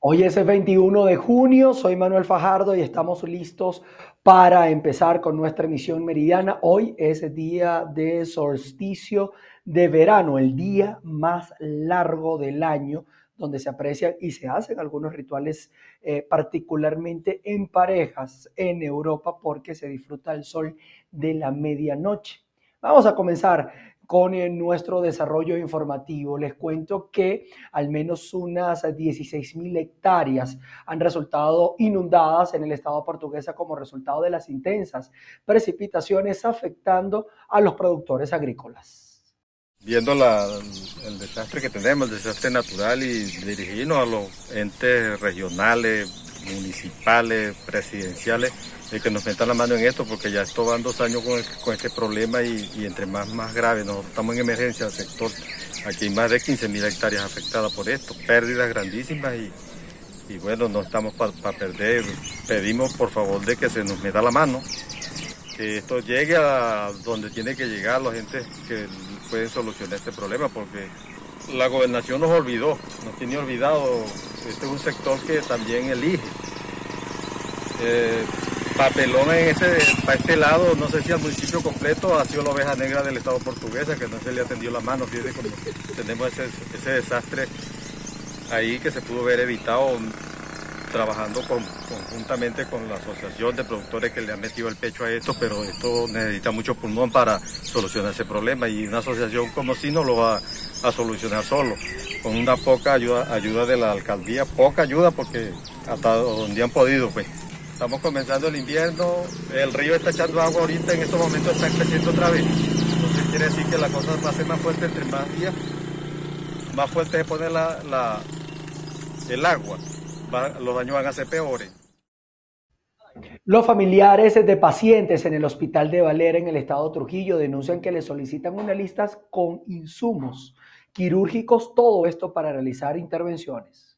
Hoy es el 21 de junio, soy Manuel Fajardo y estamos listos para empezar con nuestra emisión meridiana. Hoy es el día de solsticio de verano, el día más largo del año, donde se aprecian y se hacen algunos rituales eh, particularmente en parejas en Europa porque se disfruta el sol de la medianoche. Vamos a comenzar con nuestro desarrollo informativo. Les cuento que al menos unas 16 mil hectáreas han resultado inundadas en el estado portuguesa como resultado de las intensas precipitaciones afectando a los productores agrícolas. Viendo el desastre que tenemos, el desastre natural y dirigirnos a los entes regionales, municipales, presidenciales, de que nos metan la mano en esto, porque ya esto van dos años con, este problema y, entre más, más grave, nosotros estamos en emergencia del sector, aquí hay más de 15 mil hectáreas afectadas por esto, pérdidas grandísimas y, bueno, no estamos para perder, pedimos por favor de que se nos meta la mano, que esto llegue a donde tiene que llegar la gente que puede solucionar este problema, porque la gobernación nos olvidó, nos tiene olvidado, este es un sector que también elige. Eh, papelón para este lado, no sé si al municipio completo ha sido la oveja negra del Estado portuguesa, que no se le atendió la mano, fíjate como tenemos ese, desastre ahí que se pudo haber evitado trabajando conjuntamente con la asociación de productores que le han metido el pecho a esto, pero esto necesita mucho pulmón para solucionar ese problema y una asociación como si no lo va a solucionar solo, con una poca ayuda, ayuda de la alcaldía, poca ayuda porque hasta donde han podido pues. Estamos comenzando el invierno, el río está echando agua ahorita, en estos momentos está creciendo otra vez. Entonces quiere decir que la cosa va a ser más fuerte entre más días, más fuerte se pone la, el agua, los daños van a ser peores. Los familiares de pacientes en el hospital de Valera en el estado de Trujillo denuncian que le solicitan una lista con insumos quirúrgicos, todo esto para realizar intervenciones.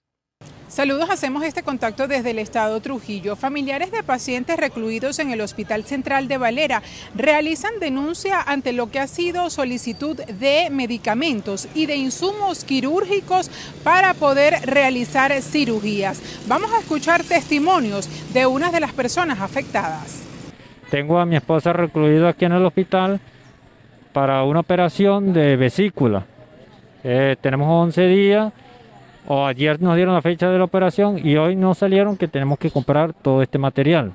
Saludos, hacemos este contacto desde el estado Trujillo. Familiares de pacientes recluidos en el Hospital Central de Valera realizan denuncia ante lo que ha sido solicitud de medicamentos y de insumos quirúrgicos para poder realizar cirugías. Vamos a escuchar testimonios de una de las personas afectadas. Tengo a mi esposa recluida aquí en el hospital para una operación de vesícula. Eh, tenemos 11 días o ayer nos dieron la fecha de la operación y hoy nos salieron que tenemos que comprar todo este material.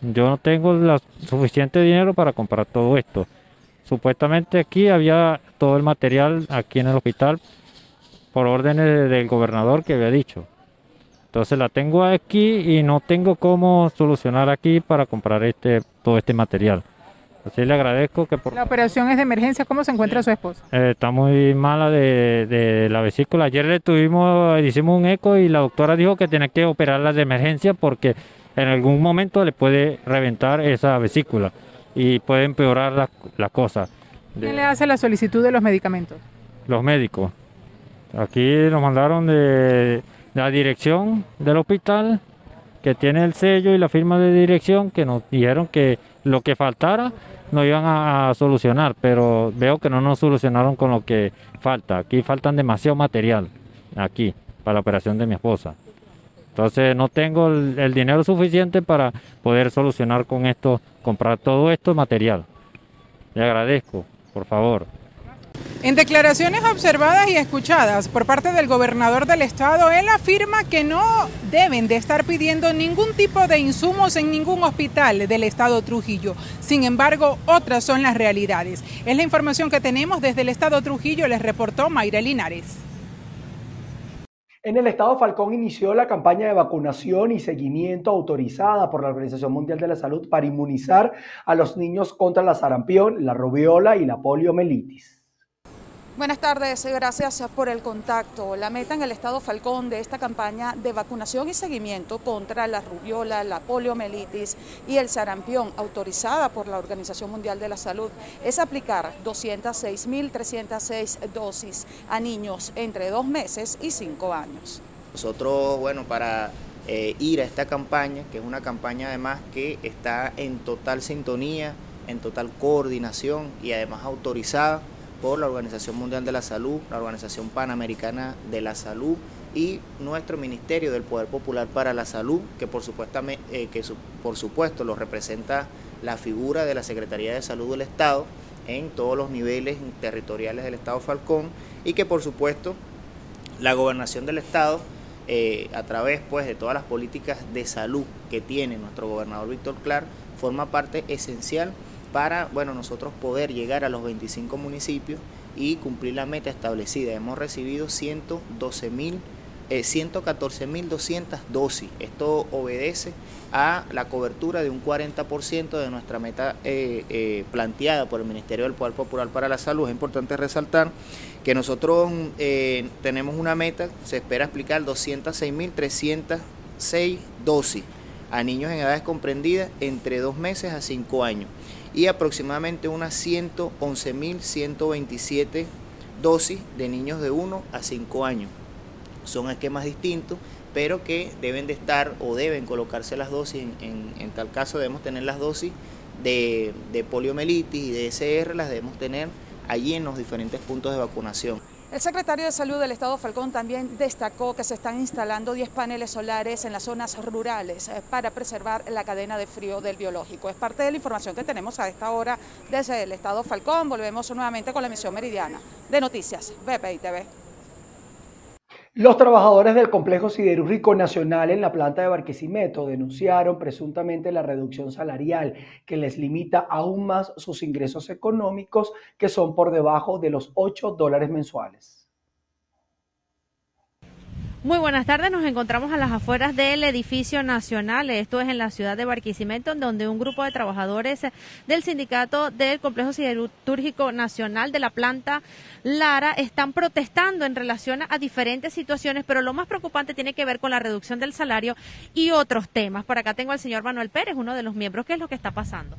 Yo no tengo la suficiente dinero para comprar todo esto. Supuestamente aquí había todo el material aquí en el hospital por órdenes del gobernador que había dicho. Entonces la tengo aquí y no tengo cómo solucionar aquí para comprar este todo este material. Así le agradezco que por... La operación es de emergencia. ¿Cómo se encuentra su esposa? Eh, está muy mala de, la vesícula. Ayer le tuvimos, hicimos un eco y la doctora dijo que tiene que operarla de emergencia porque en algún momento le puede reventar esa vesícula y puede empeorar la, la cosa. ¿Quién le hace la solicitud de los medicamentos? Los médicos. Aquí nos mandaron de la dirección del hospital que tiene el sello y la firma de dirección que nos dijeron que lo que faltara no iban a, solucionar, pero veo que no nos solucionaron con lo que falta. Aquí faltan demasiado material, aquí, para la operación de mi esposa. Entonces no tengo el, dinero suficiente para poder solucionar con esto, comprar todo esto material. Le agradezco, por favor. En declaraciones observadas y escuchadas por parte del gobernador del estado, él afirma que no deben de estar pidiendo ningún tipo de insumos en ningún hospital del estado Trujillo. Sin embargo, otras son las realidades. Es la información que tenemos desde el estado Trujillo, les reportó Mayra Linares. En el estado Falcón inició la campaña de vacunación y seguimiento autorizada por la Organización Mundial de la Salud para inmunizar a los niños contra la sarampión, la rubiola y la poliomielitis. Buenas tardes, gracias por el contacto. La meta en el estado Falcón de esta campaña de vacunación y seguimiento contra la rubiola, la poliomielitis y el sarampión autorizada por la Organización Mundial de la Salud es aplicar 206.306 dosis a niños entre dos meses y cinco años. Nosotros, bueno, para eh, ir a esta campaña, que es una campaña además que está en total sintonía, en total coordinación y además autorizada por la Organización Mundial de la Salud, la Organización Panamericana de la Salud y nuestro Ministerio del Poder Popular para la Salud, que por supuesto, eh, que por supuesto lo representa la figura de la Secretaría de Salud del Estado en todos los niveles territoriales del Estado Falcón y que por supuesto la gobernación del Estado eh, a través pues, de todas las políticas de salud que tiene nuestro gobernador Víctor Clar, forma parte esencial para bueno, nosotros poder llegar a los 25 municipios y cumplir la meta establecida. Hemos recibido 112 mil 114.200 eh, dosis. Esto obedece a la cobertura de un 40% de nuestra meta eh, eh, planteada por el Ministerio del Poder Popular para la Salud. Es importante resaltar que nosotros tenemos una meta, se espera explicar 206.306 dosis a niños en edades comprendidas entre dos meses a cinco años y aproximadamente unas 111.127 dosis de niños de 1 a 5 años son esquemas distintos, pero que deben de estar o deben colocarse las dosis, en, tal caso debemos tener las dosis de, de poliomielitis y de SR, las debemos tener allí en los diferentes puntos de vacunación. El secretario de Salud del Estado Falcón también destacó que se están instalando 10 paneles solares en las zonas rurales eh, para preservar la cadena de frío del biológico. Es parte de la información que tenemos a esta hora desde el Estado Falcón. Volvemos nuevamente con la emisión meridiana de Noticias BPI TV. Los trabajadores del Complejo Siderúrgico Nacional en la planta de Barquisimeto denunciaron presuntamente la reducción salarial que les limita aún más sus ingresos económicos que son por debajo de los 8 dólares mensuales. Muy buenas tardes, nos encontramos a las afueras del edificio nacional, esto es en la ciudad de Barquisimeto, donde un grupo de trabajadores del sindicato del Complejo Siderúrgico Nacional de la planta Lara están protestando en relación a diferentes situaciones, pero lo más preocupante tiene que ver con la reducción del salario y otros temas. Por acá tengo al señor Manuel Pérez, uno de los miembros, ¿qué es lo que está pasando?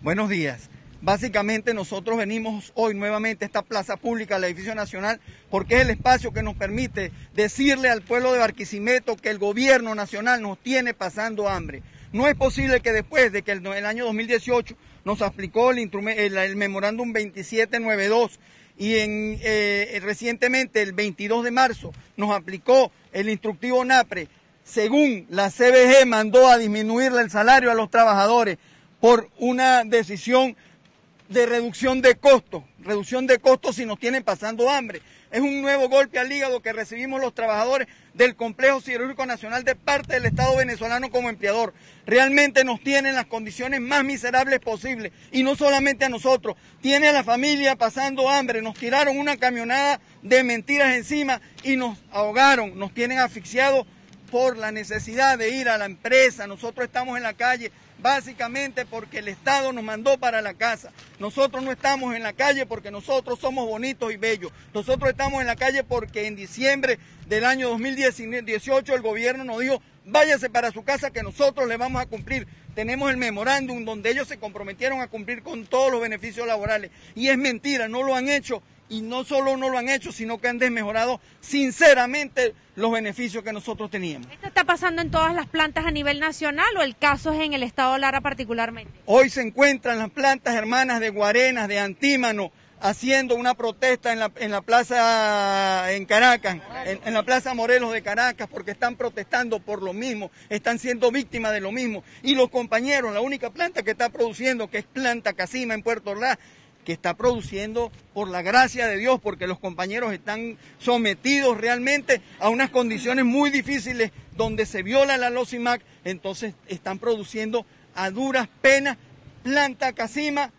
Buenos días. Básicamente nosotros venimos hoy nuevamente a esta plaza pública, al edificio nacional, porque es el espacio que nos permite decirle al pueblo de Barquisimeto que el gobierno nacional nos tiene pasando hambre. No es posible que después de que el, el año 2018 nos aplicó el, el, memorándum 2792 y eh, recientemente el 22 de marzo nos aplicó el instructivo NAPRE, según la CBG mandó a disminuirle el salario a los trabajadores por una decisión de reducción de costos, reducción de costos si nos tienen pasando hambre. Es un nuevo golpe al hígado que recibimos los trabajadores del Complejo Siderúrgico Nacional de parte del Estado venezolano como empleador. Realmente nos tienen las condiciones más miserables posibles y no solamente a nosotros, tiene a la familia pasando hambre, nos tiraron una camionada de mentiras encima y nos ahogaron, nos tienen asfixiados por la necesidad de ir a la empresa. Nosotros estamos en la calle básicamente porque el Estado nos mandó para la casa. Nosotros no estamos en la calle porque nosotros somos bonitos y bellos. Nosotros estamos en la calle porque en diciembre del año 2018 el gobierno nos dijo, váyase para su casa que nosotros le vamos a cumplir. Tenemos el memorándum donde ellos se comprometieron a cumplir con todos los beneficios laborales. Y es mentira, no lo han hecho y no solo no lo han hecho, sino que han desmejorado sinceramente los beneficios que nosotros teníamos. ¿Esto está pasando en todas las plantas a nivel nacional o el caso es en el estado Lara particularmente? Hoy se encuentran las plantas hermanas de Guarenas, de Antímano, haciendo una protesta en la, en la plaza en Caracas, en, en, la plaza Morelos de Caracas, porque están protestando por lo mismo, están siendo víctimas de lo mismo. Y los compañeros, la única planta que está produciendo, que es planta Casima en Puerto Ordaz, que está produciendo por la gracia de Dios, porque los compañeros están sometidos realmente a unas condiciones muy difíciles donde se viola la LOCIMAC, entonces están produciendo a duras penas planta Casima,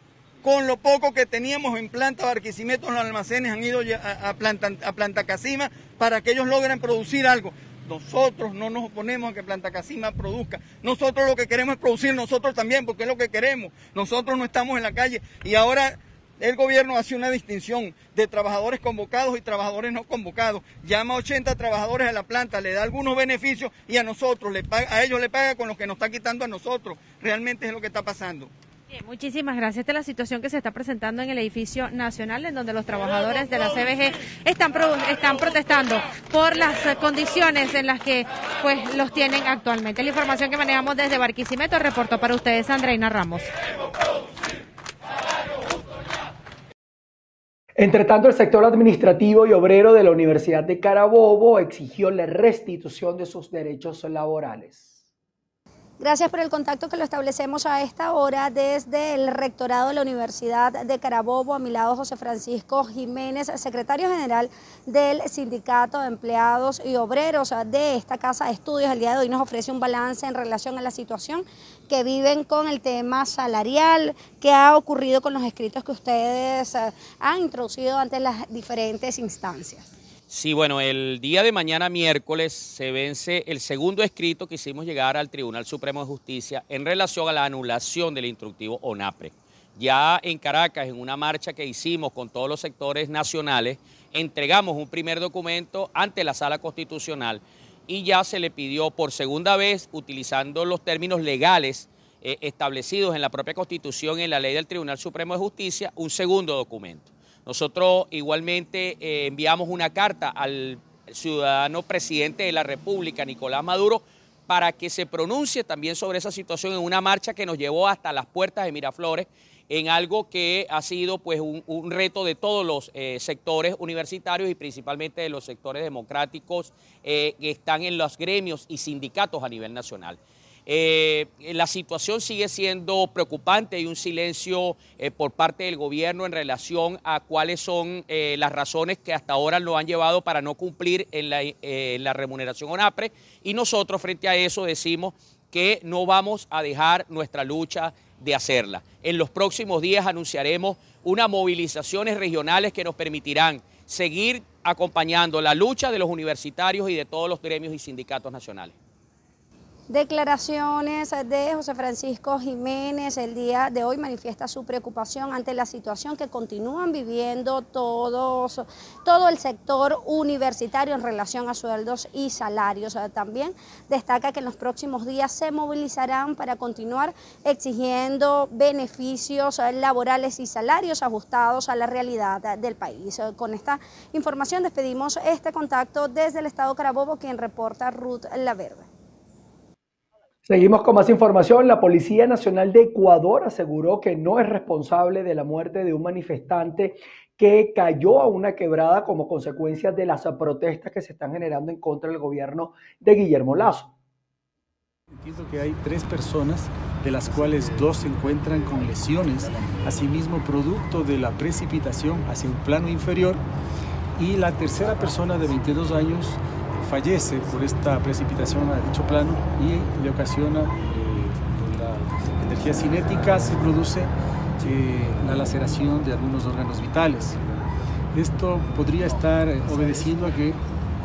con lo poco que teníamos en planta Barquisimeto, los almacenes han ido a, planta, a planta Casima para que ellos logren producir algo. Nosotros no nos oponemos a que Planta Casima produzca. Nosotros lo que queremos es producir nosotros también, porque es lo que queremos. Nosotros no estamos en la calle y ahora el gobierno hace una distinción de trabajadores convocados y trabajadores no convocados. Llama a 80 trabajadores a la planta, le da algunos beneficios y a nosotros, le paga, a ellos le paga con lo que nos está quitando a nosotros. Realmente es lo que está pasando. Bien, muchísimas gracias. Esta es la situación que se está presentando en el edificio nacional, en donde los trabajadores de la CBG están, están protestando por las condiciones en las que pues los tienen actualmente. La información que manejamos desde Barquisimeto reportó para ustedes Andreina Ramos. Entre tanto, el sector administrativo y obrero de la Universidad de Carabobo exigió la restitución de sus derechos laborales. Gracias por el contacto que lo establecemos a esta hora desde el rectorado de la Universidad de Carabobo. A mi lado José Francisco Jiménez, secretario general del Sindicato de Empleados y Obreros de esta Casa de Estudios. El día de hoy nos ofrece un balance en relación a la situación que viven con el tema salarial, que ha ocurrido con los escritos que ustedes eh, han introducido ante las diferentes instancias. Sí, bueno, el día de mañana miércoles se vence el segundo escrito que hicimos llegar al Tribunal Supremo de Justicia en relación a la anulación del instructivo ONAPRE. Ya en Caracas, en una marcha que hicimos con todos los sectores nacionales, entregamos un primer documento ante la Sala Constitucional y ya se le pidió por segunda vez, utilizando los términos legales eh, establecidos en la propia Constitución y en la ley del Tribunal Supremo de Justicia, un segundo documento. Nosotros igualmente eh, enviamos una carta al ciudadano presidente de la República, Nicolás Maduro, para que se pronuncie también sobre esa situación en una marcha que nos llevó hasta las puertas de Miraflores, en algo que ha sido pues un, reto de todos los eh, sectores universitarios y principalmente de los sectores democráticos eh, que están en los gremios y sindicatos a nivel nacional. Eh, la situación sigue siendo preocupante, hay un silencio eh, por parte del gobierno en relación a cuáles son eh, las razones que hasta ahora lo han llevado para no cumplir en la remuneración ONAPRE y nosotros frente a eso decimos que no vamos a dejar nuestra lucha de hacerla. En los próximos días anunciaremos unas movilizaciones regionales que nos permitirán seguir acompañando la lucha de los universitarios y de todos los gremios y sindicatos nacionales. Declaraciones de José Francisco Jiménez el día de hoy manifiesta su preocupación ante la situación que continúan viviendo todos, todo el sector universitario en relación a sueldos y salarios. También destaca que en los próximos días se movilizarán para continuar exigiendo beneficios laborales y salarios ajustados a la realidad del país. Con esta información despedimos este contacto desde el Estado Carabobo, quien reporta Ruth Laverde. Seguimos con más información. La Policía Nacional de Ecuador aseguró que no es responsable de la muerte de un manifestante que cayó a una quebrada como consecuencia de las protestas que se están generando en contra del gobierno de Guillermo Lazo. Entiendo que hay tres personas, de las cuales dos se encuentran con lesiones, asimismo producto de la precipitación hacia un plano inferior, y la tercera persona de 22 años fallece por esta precipitación a dicho plano y le ocasiona eh, la energía cinética, se produce eh, la laceración de algunos órganos vitales. Esto podría estar obedeciendo a que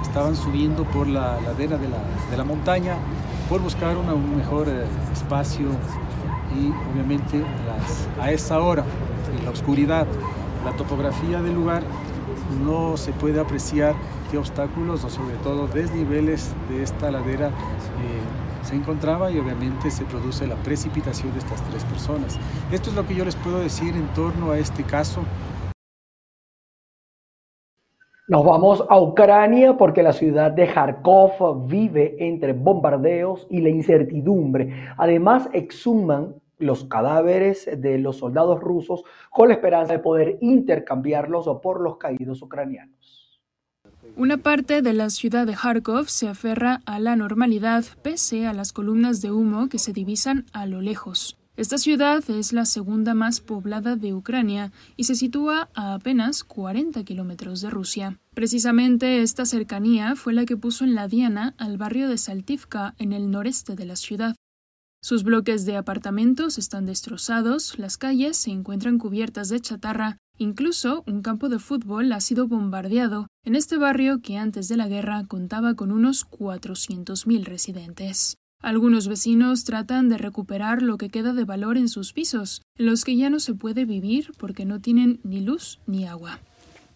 estaban subiendo por la ladera de la, de la montaña por buscar un mejor eh, espacio y obviamente las, a esa hora, en la oscuridad, la topografía del lugar no se puede apreciar obstáculos o sobre todo desniveles de esta ladera eh, se encontraba y obviamente se produce la precipitación de estas tres personas. Esto es lo que yo les puedo decir en torno a este caso. Nos vamos a Ucrania porque la ciudad de Kharkov vive entre bombardeos y la incertidumbre. Además, exhuman los cadáveres de los soldados rusos con la esperanza de poder intercambiarlos por los caídos ucranianos. Una parte de la ciudad de Kharkov se aferra a la normalidad pese a las columnas de humo que se divisan a lo lejos. Esta ciudad es la segunda más poblada de Ucrania y se sitúa a apenas 40 kilómetros de Rusia. Precisamente esta cercanía fue la que puso en la diana al barrio de Saltivka en el noreste de la ciudad. Sus bloques de apartamentos están destrozados, las calles se encuentran cubiertas de chatarra Incluso un campo de fútbol ha sido bombardeado en este barrio que antes de la guerra contaba con unos 400.000 residentes. Algunos vecinos tratan de recuperar lo que queda de valor en sus pisos, en los que ya no se puede vivir porque no tienen ni luz ni agua.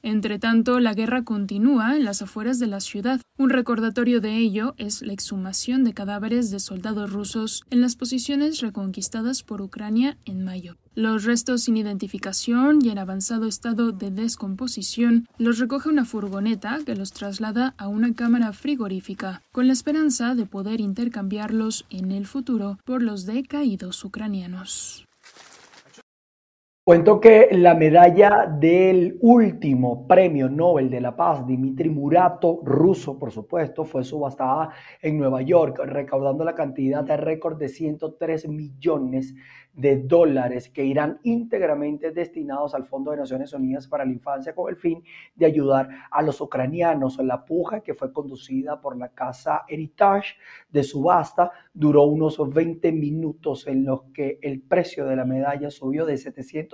Entre tanto, la guerra continúa en las afueras de la ciudad. Un recordatorio de ello es la exhumación de cadáveres de soldados rusos en las posiciones reconquistadas por Ucrania en mayo. Los restos sin identificación y en avanzado estado de descomposición los recoge una furgoneta que los traslada a una cámara frigorífica, con la esperanza de poder intercambiarlos en el futuro por los decaídos ucranianos. Cuento que la medalla del último premio Nobel de la Paz, Dimitri Murato, ruso por supuesto, fue subastada en Nueva York, recaudando la cantidad de récord de 103 millones de dólares que irán íntegramente destinados al Fondo de Naciones Unidas para la Infancia con el fin de ayudar a los ucranianos. La puja que fue conducida por la casa Heritage de subasta duró unos 20 minutos en los que el precio de la medalla subió de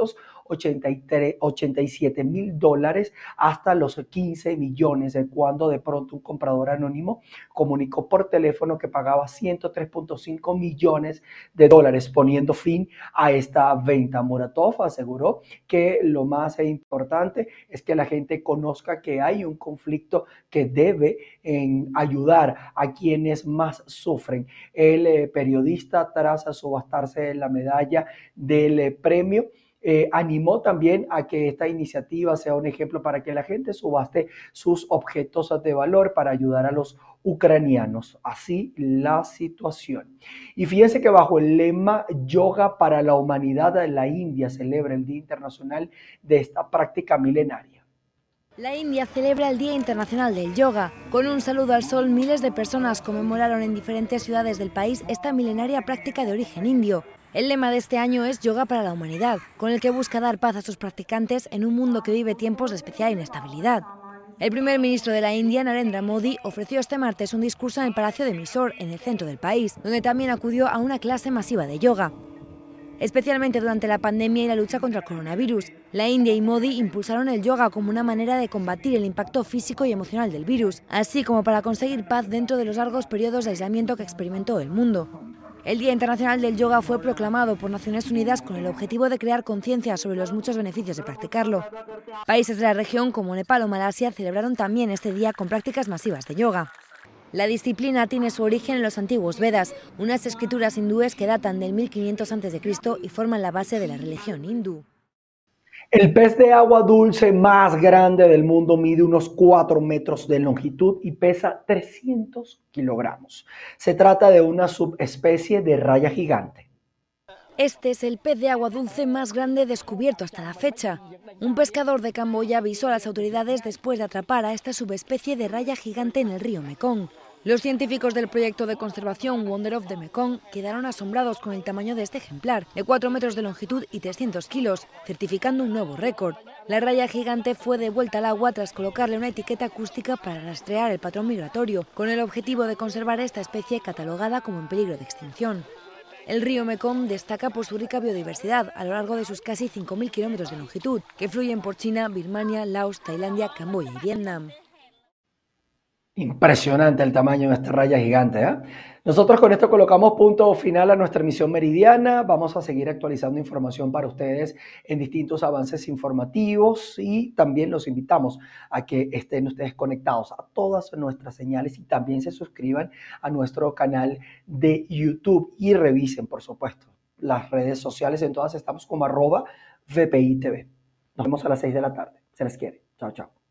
787 mil dólares hasta los 15 millones, cuando de pronto un comprador anónimo comunicó por teléfono que pagaba 103.5 millones de dólares, poniendo fin a esta venta. Muratov aseguró que lo más importante es que la gente conozca que hay un conflicto que debe en ayudar a quienes más sufren. El eh, periodista, tras subastarse la medalla del eh, premio, eh, animó también a que esta iniciativa sea un ejemplo para que la gente subaste sus objetos de valor para ayudar a los ucranianos. Así la situación. Y fíjense que bajo el lema Yoga para la Humanidad, la India celebra el Día Internacional de esta práctica milenaria. La India celebra el Día Internacional del Yoga. Con un saludo al sol, miles de personas conmemoraron en diferentes ciudades del país esta milenaria práctica de origen indio. El lema de este año es Yoga para la Humanidad, con el que busca dar paz a sus practicantes en un mundo que vive tiempos de especial inestabilidad. El primer ministro de la India, Narendra Modi, ofreció este martes un discurso en el Palacio de Mysore, en el centro del país, donde también acudió a una clase masiva de yoga. Especialmente durante la pandemia y la lucha contra el coronavirus, la India y Modi impulsaron el yoga como una manera de combatir el impacto físico y emocional del virus, así como para conseguir paz dentro de los largos periodos de aislamiento que experimentó el mundo. El Día Internacional del Yoga fue proclamado por Naciones Unidas con el objetivo de crear conciencia sobre los muchos beneficios de practicarlo. Países de la región como Nepal o Malasia celebraron también este día con prácticas masivas de yoga. La disciplina tiene su origen en los antiguos Vedas, unas escrituras hindúes que datan del 1500 a.C. y forman la base de la religión hindú. El pez de agua dulce más grande del mundo mide unos 4 metros de longitud y pesa 300 kilogramos. Se trata de una subespecie de raya gigante. Este es el pez de agua dulce más grande descubierto hasta la fecha. Un pescador de Camboya avisó a las autoridades después de atrapar a esta subespecie de raya gigante en el río Mekong. Los científicos del proyecto de conservación Wonder of the Mekong quedaron asombrados con el tamaño de este ejemplar, de 4 metros de longitud y 300 kilos, certificando un nuevo récord. La raya gigante fue devuelta al agua tras colocarle una etiqueta acústica para rastrear el patrón migratorio, con el objetivo de conservar esta especie catalogada como en peligro de extinción. El río Mekong destaca por su rica biodiversidad a lo largo de sus casi 5.000 kilómetros de longitud, que fluyen por China, Birmania, Laos, Tailandia, Camboya y Vietnam. Impresionante el tamaño de esta raya gigante. ¿eh? Nosotros con esto colocamos punto final a nuestra emisión meridiana. Vamos a seguir actualizando información para ustedes en distintos avances informativos y también los invitamos a que estén ustedes conectados a todas nuestras señales y también se suscriban a nuestro canal de YouTube y revisen, por supuesto, las redes sociales. En todas estamos como arroba VPI TV. Nos vemos a las 6 de la tarde. Se les quiere. Chao, chao.